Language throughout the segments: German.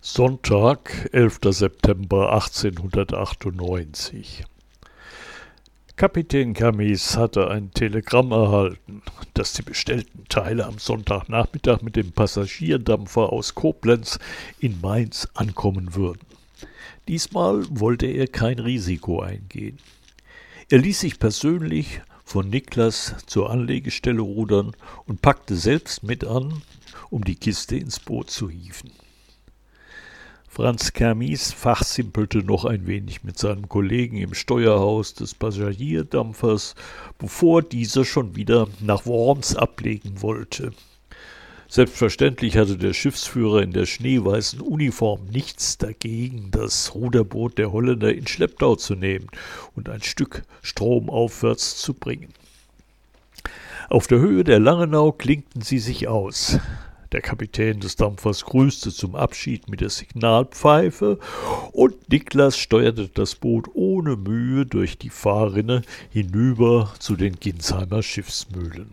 Sonntag, 11. September 1898. Kapitän Camis hatte ein Telegramm erhalten, dass die bestellten Teile am Sonntagnachmittag mit dem Passagierdampfer aus Koblenz in Mainz ankommen würden. Diesmal wollte er kein Risiko eingehen. Er ließ sich persönlich von Niklas zur Anlegestelle rudern und packte selbst mit an, um die Kiste ins Boot zu hieven. Franz Kermis fachsimpelte noch ein wenig mit seinem Kollegen im Steuerhaus des Passagierdampfers, bevor dieser schon wieder nach Worms ablegen wollte. Selbstverständlich hatte der Schiffsführer in der schneeweißen Uniform nichts dagegen, das Ruderboot der Holländer in Schlepptau zu nehmen und ein Stück stromaufwärts zu bringen. Auf der Höhe der Langenau klinkten sie sich aus. Der Kapitän des Dampfers grüßte zum Abschied mit der Signalpfeife und Niklas steuerte das Boot ohne Mühe durch die Fahrrinne hinüber zu den Ginsheimer Schiffsmühlen.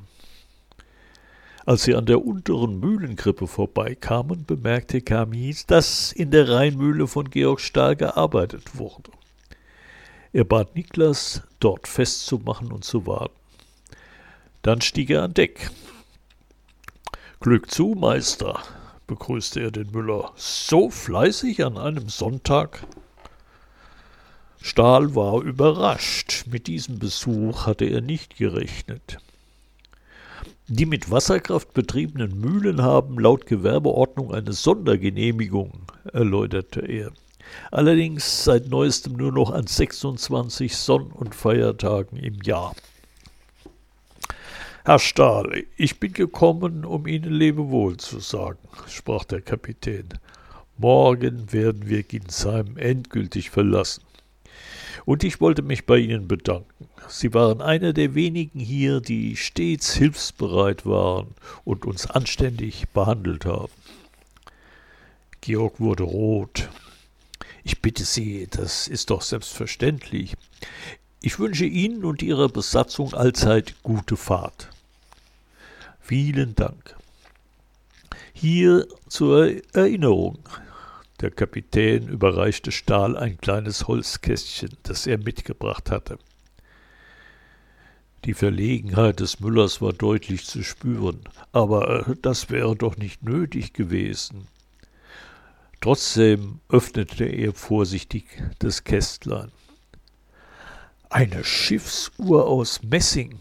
Als sie an der unteren Mühlengrippe vorbeikamen, bemerkte Kamis, dass in der Rheinmühle von Georg Stahl gearbeitet wurde. Er bat Niklas, dort festzumachen und zu warten. Dann stieg er an Deck. Glück zu, Meister, begrüßte er den Müller. So fleißig an einem Sonntag? Stahl war überrascht. Mit diesem Besuch hatte er nicht gerechnet. Die mit Wasserkraft betriebenen Mühlen haben laut Gewerbeordnung eine Sondergenehmigung, erläuterte er. Allerdings seit neuestem nur noch an 26 Sonn- und Feiertagen im Jahr. Herr Stahl, ich bin gekommen, um Ihnen Lebewohl zu sagen, sprach der Kapitän. Morgen werden wir Ginsheim endgültig verlassen. Und ich wollte mich bei Ihnen bedanken. Sie waren einer der wenigen hier, die stets hilfsbereit waren und uns anständig behandelt haben. Georg wurde rot. Ich bitte Sie, das ist doch selbstverständlich. Ich wünsche Ihnen und Ihrer Besatzung allzeit gute Fahrt. Vielen Dank. Hier zur Erinnerung. Der Kapitän überreichte Stahl ein kleines Holzkästchen, das er mitgebracht hatte. Die Verlegenheit des Müllers war deutlich zu spüren, aber äh, das wäre doch nicht nötig gewesen. Trotzdem öffnete er vorsichtig das Kästlein. Eine Schiffsuhr aus Messing,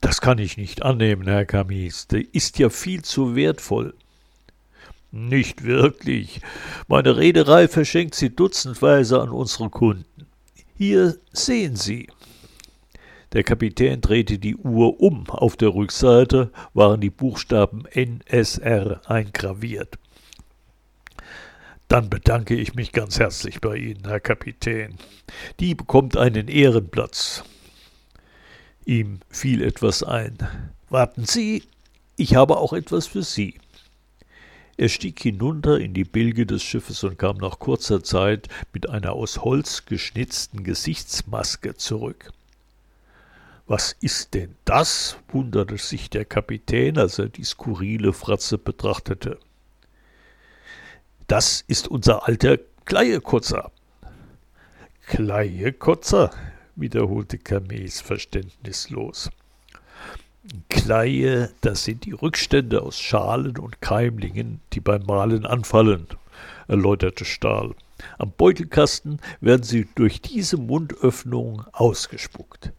das kann ich nicht annehmen, Herr Camis. Die ist ja viel zu wertvoll. Nicht wirklich. Meine Reederei verschenkt sie dutzendweise an unsere Kunden. Hier sehen Sie. Der Kapitän drehte die Uhr um. Auf der Rückseite waren die Buchstaben NSR eingraviert. Dann bedanke ich mich ganz herzlich bei Ihnen, Herr Kapitän. Die bekommt einen Ehrenplatz. Ihm fiel etwas ein. Warten Sie, ich habe auch etwas für Sie. Er stieg hinunter in die Bilge des Schiffes und kam nach kurzer Zeit mit einer aus Holz geschnitzten Gesichtsmaske zurück. Was ist denn das? wunderte sich der Kapitän, als er die skurrile Fratze betrachtete. Das ist unser alter Kleiekotzer. Kleiekotzer? Wiederholte Kames verständnislos. Kleie, das sind die Rückstände aus Schalen und Keimlingen, die beim Mahlen anfallen, erläuterte Stahl. Am Beutelkasten werden sie durch diese Mundöffnung ausgespuckt.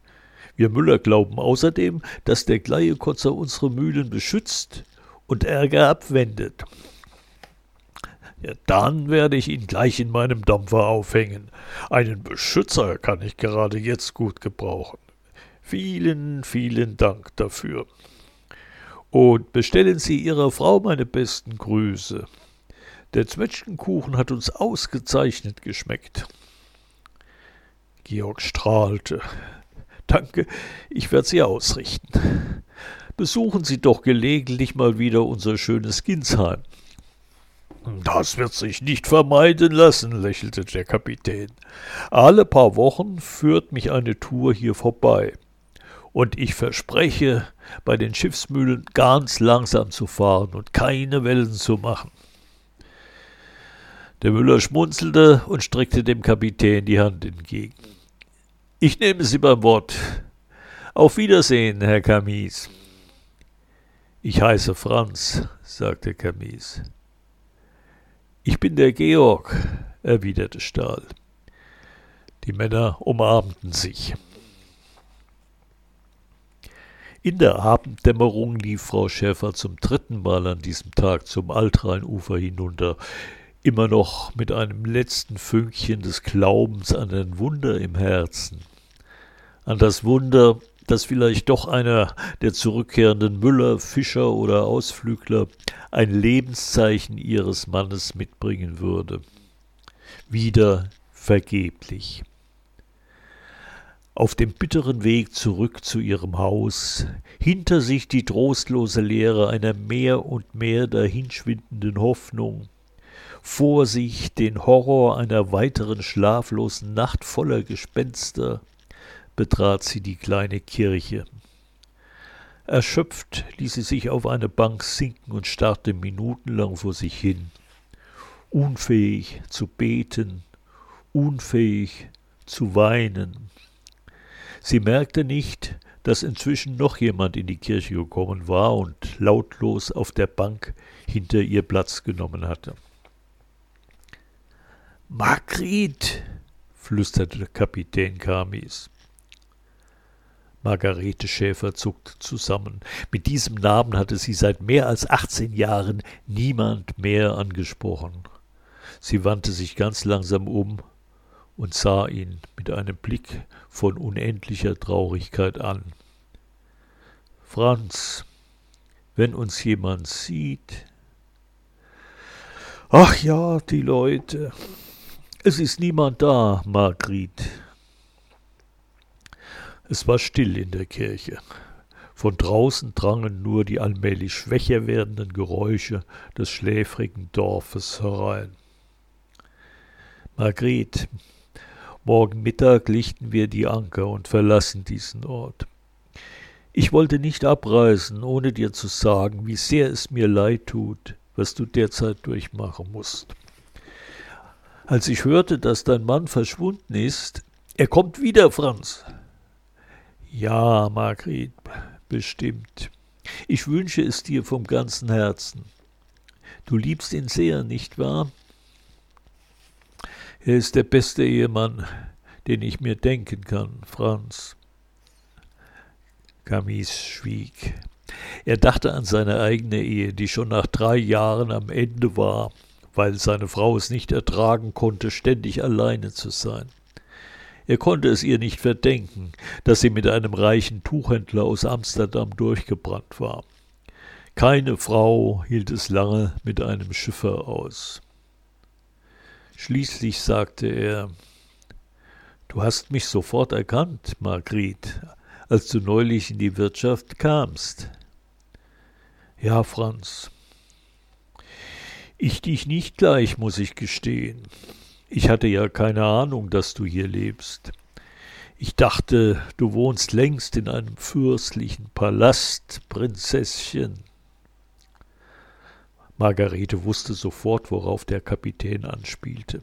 Wir Müller glauben außerdem, dass der Kleiekotzer unsere Mühlen beschützt und Ärger abwendet. Ja, dann werde ich ihn gleich in meinem Dampfer aufhängen. Einen Beschützer kann ich gerade jetzt gut gebrauchen. Vielen, vielen Dank dafür. Und bestellen Sie Ihrer Frau meine besten Grüße. Der Zwetschgenkuchen hat uns ausgezeichnet geschmeckt. Georg strahlte. Danke, ich werde sie ausrichten. Besuchen Sie doch gelegentlich mal wieder unser schönes Ginsheim. Das wird sich nicht vermeiden lassen, lächelte der Kapitän. Alle paar Wochen führt mich eine Tour hier vorbei. Und ich verspreche, bei den Schiffsmühlen ganz langsam zu fahren und keine Wellen zu machen. Der Müller schmunzelte und streckte dem Kapitän die Hand entgegen. Ich nehme Sie beim Wort. Auf Wiedersehen, Herr Camis. Ich heiße Franz, sagte Camis. Ich bin der Georg, erwiderte Stahl. Die Männer umarmten sich. In der Abenddämmerung lief Frau Schäfer zum dritten Mal an diesem Tag zum Altrheinufer hinunter, immer noch mit einem letzten Fünkchen des Glaubens an ein Wunder im Herzen, an das Wunder, dass vielleicht doch einer der zurückkehrenden Müller, Fischer oder Ausflügler ein Lebenszeichen ihres Mannes mitbringen würde. Wieder vergeblich. Auf dem bitteren Weg zurück zu ihrem Haus, hinter sich die trostlose Leere einer mehr und mehr dahinschwindenden Hoffnung, vor sich den Horror einer weiteren schlaflosen Nacht voller Gespenster, betrat sie die kleine Kirche. Erschöpft ließ sie sich auf eine Bank sinken und starrte minutenlang vor sich hin, unfähig zu beten, unfähig zu weinen. Sie merkte nicht, dass inzwischen noch jemand in die Kirche gekommen war und lautlos auf der Bank hinter ihr Platz genommen hatte. Margrit, flüsterte Kapitän Kamis. Margarete Schäfer zuckte zusammen. Mit diesem Namen hatte sie seit mehr als achtzehn Jahren niemand mehr angesprochen. Sie wandte sich ganz langsam um und sah ihn mit einem Blick von unendlicher Traurigkeit an. Franz, wenn uns jemand sieht. Ach ja, die Leute. Es ist niemand da, Margrit. Es war still in der Kirche. Von draußen drangen nur die allmählich schwächer werdenden Geräusche des schläfrigen Dorfes herein. Margret, morgen Mittag lichten wir die Anker und verlassen diesen Ort. Ich wollte nicht abreisen, ohne dir zu sagen, wie sehr es mir leid tut, was du derzeit durchmachen musst. Als ich hörte, dass dein Mann verschwunden ist, er kommt wieder, Franz, ja, Margret, bestimmt. Ich wünsche es dir vom ganzen Herzen. Du liebst ihn sehr, nicht wahr? Er ist der beste Ehemann, den ich mir denken kann, Franz. Camis schwieg. Er dachte an seine eigene Ehe, die schon nach drei Jahren am Ende war, weil seine Frau es nicht ertragen konnte, ständig alleine zu sein. Er konnte es ihr nicht verdenken, dass sie mit einem reichen Tuchhändler aus Amsterdam durchgebrannt war. Keine Frau hielt es lange mit einem Schiffer aus. Schließlich sagte er Du hast mich sofort erkannt, Margrit, als du neulich in die Wirtschaft kamst. Ja, Franz. Ich dich nicht gleich, muss ich gestehen. Ich hatte ja keine Ahnung, dass du hier lebst. Ich dachte, du wohnst längst in einem fürstlichen Palast, Prinzesschen. Margarete wusste sofort, worauf der Kapitän anspielte.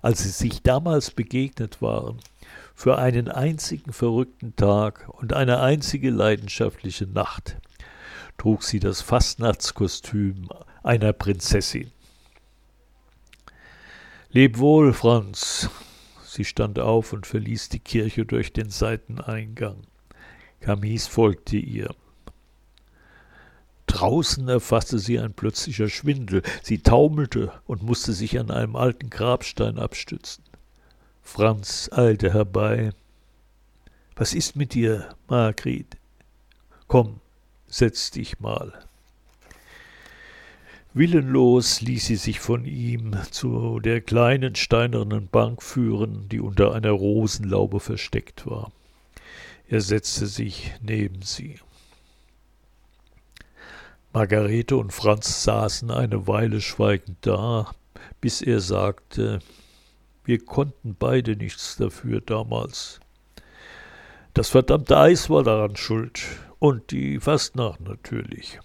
Als sie sich damals begegnet waren, für einen einzigen verrückten Tag und eine einzige leidenschaftliche Nacht, trug sie das Fastnachtskostüm einer Prinzessin. Leb wohl, Franz. Sie stand auf und verließ die Kirche durch den Seiteneingang. Camis folgte ihr. Draußen erfasste sie ein plötzlicher Schwindel. Sie taumelte und musste sich an einem alten Grabstein abstützen. Franz eilte herbei. Was ist mit dir, Margret? Komm, setz dich mal. Willenlos ließ sie sich von ihm zu der kleinen steinernen Bank führen, die unter einer Rosenlaube versteckt war. Er setzte sich neben sie. Margarete und Franz saßen eine Weile schweigend da, bis er sagte, wir konnten beide nichts dafür damals. Das verdammte Eis war daran schuld und die Fastnacht natürlich.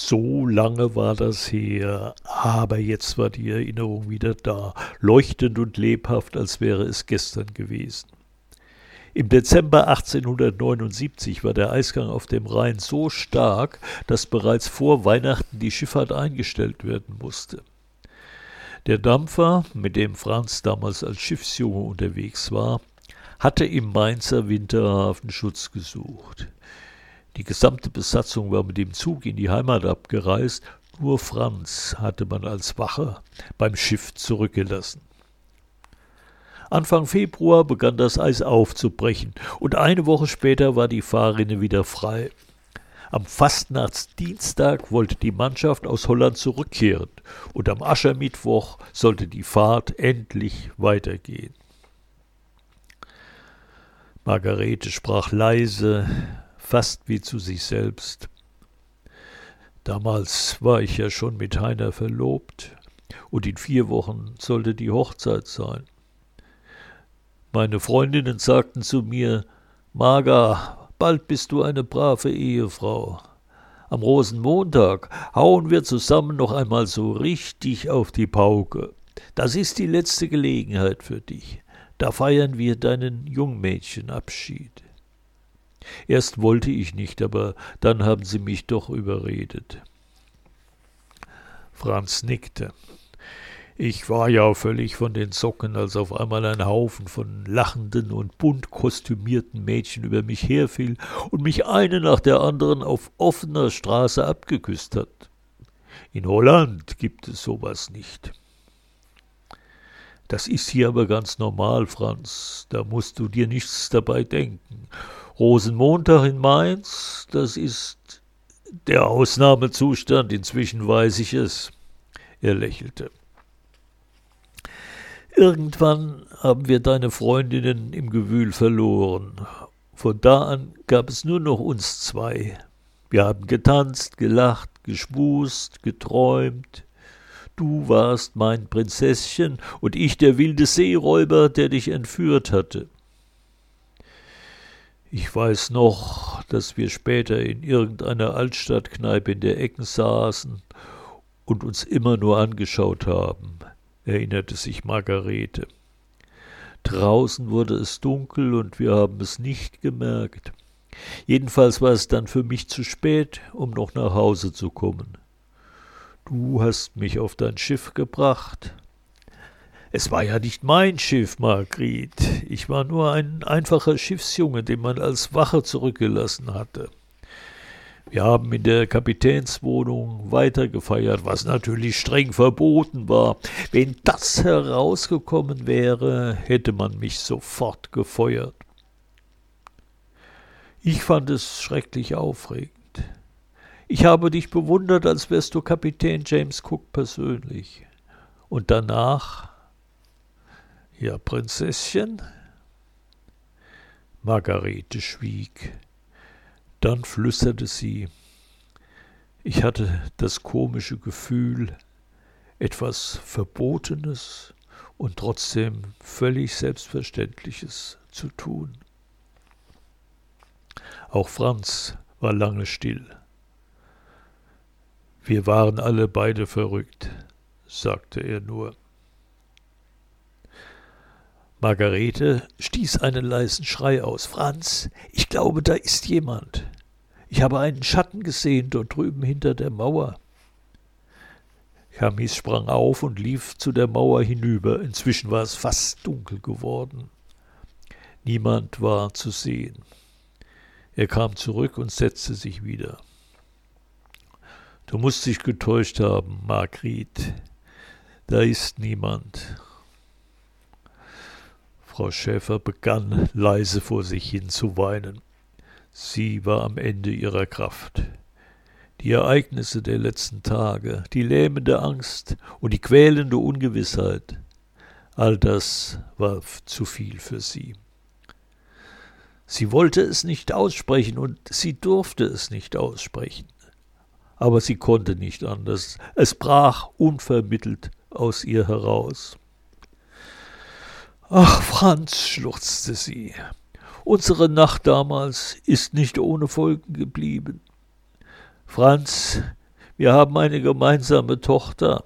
So lange war das her, aber jetzt war die Erinnerung wieder da, leuchtend und lebhaft, als wäre es gestern gewesen. Im Dezember 1879 war der Eisgang auf dem Rhein so stark, dass bereits vor Weihnachten die Schifffahrt eingestellt werden musste. Der Dampfer, mit dem Franz damals als Schiffsjunge unterwegs war, hatte im Mainzer Winterhafen Schutz gesucht. Die gesamte Besatzung war mit dem Zug in die Heimat abgereist, nur Franz hatte man als Wache beim Schiff zurückgelassen. Anfang Februar begann das Eis aufzubrechen, und eine Woche später war die Fahrrinne wieder frei. Am Fastnachtsdienstag wollte die Mannschaft aus Holland zurückkehren, und am Aschermittwoch sollte die Fahrt endlich weitergehen. Margarete sprach leise, fast wie zu sich selbst. Damals war ich ja schon mit Heiner verlobt, und in vier Wochen sollte die Hochzeit sein. Meine Freundinnen sagten zu mir, Marga, bald bist du eine brave Ehefrau. Am Rosenmontag hauen wir zusammen noch einmal so richtig auf die Pauke. Das ist die letzte Gelegenheit für dich. Da feiern wir deinen Jungmädchenabschied. Erst wollte ich nicht, aber dann haben sie mich doch überredet. Franz nickte. Ich war ja völlig von den Socken, als auf einmal ein Haufen von lachenden und bunt kostümierten Mädchen über mich herfiel und mich eine nach der anderen auf offener Straße abgeküsst hat. In Holland gibt es sowas nicht. Das ist hier aber ganz normal, Franz. Da musst du dir nichts dabei denken. Rosenmontag in Mainz, das ist der Ausnahmezustand, inzwischen weiß ich es. Er lächelte. Irgendwann haben wir deine Freundinnen im Gewühl verloren. Von da an gab es nur noch uns zwei. Wir haben getanzt, gelacht, geschmust, geträumt. Du warst mein Prinzesschen und ich der wilde Seeräuber, der dich entführt hatte. Ich weiß noch, dass wir später in irgendeiner Altstadtkneipe in der Ecken saßen und uns immer nur angeschaut haben erinnerte sich Margarete. Draußen wurde es dunkel und wir haben es nicht gemerkt. Jedenfalls war es dann für mich zu spät, um noch nach Hause zu kommen. Du hast mich auf dein Schiff gebracht. Es war ja nicht mein Schiff, Margret. Ich war nur ein einfacher Schiffsjunge, den man als Wache zurückgelassen hatte. Wir haben in der Kapitänswohnung weitergefeiert, was natürlich streng verboten war. Wenn das herausgekommen wäre, hätte man mich sofort gefeuert. Ich fand es schrecklich aufregend. Ich habe dich bewundert, als wärst du Kapitän James Cook persönlich. Und danach, ja, Prinzesschen? Margarete schwieg. Dann flüsterte sie Ich hatte das komische Gefühl, etwas Verbotenes und trotzdem völlig Selbstverständliches zu tun. Auch Franz war lange still. Wir waren alle beide verrückt, sagte er nur. Margarete stieß einen leisen Schrei aus. Franz, ich glaube, da ist jemand. Ich habe einen Schatten gesehen dort drüben hinter der Mauer. Chamis sprang auf und lief zu der Mauer hinüber. Inzwischen war es fast dunkel geworden. Niemand war zu sehen. Er kam zurück und setzte sich wieder. Du musst dich getäuscht haben, Margrit. Da ist niemand. Frau Schäfer begann leise vor sich hin zu weinen. Sie war am Ende ihrer Kraft. Die Ereignisse der letzten Tage, die lähmende Angst und die quälende Ungewissheit, all das war zu viel für sie. Sie wollte es nicht aussprechen und sie durfte es nicht aussprechen. Aber sie konnte nicht anders. Es brach unvermittelt aus ihr heraus. Ach, Franz, schluchzte sie, unsere Nacht damals ist nicht ohne Folgen geblieben. Franz, Wir haben eine gemeinsame Tochter.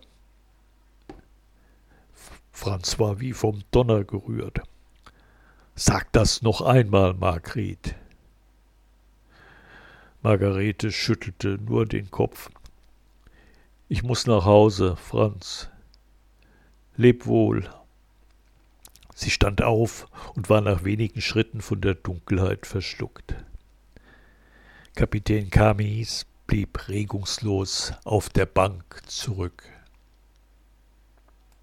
Franz war wie vom Donner gerührt. Sag das noch einmal, Margret. Margarete schüttelte nur den Kopf. Ich muss nach Hause, Franz. Leb wohl. Sie stand auf und war nach wenigen Schritten von der Dunkelheit verschluckt. Kapitän Kamis blieb regungslos auf der Bank zurück.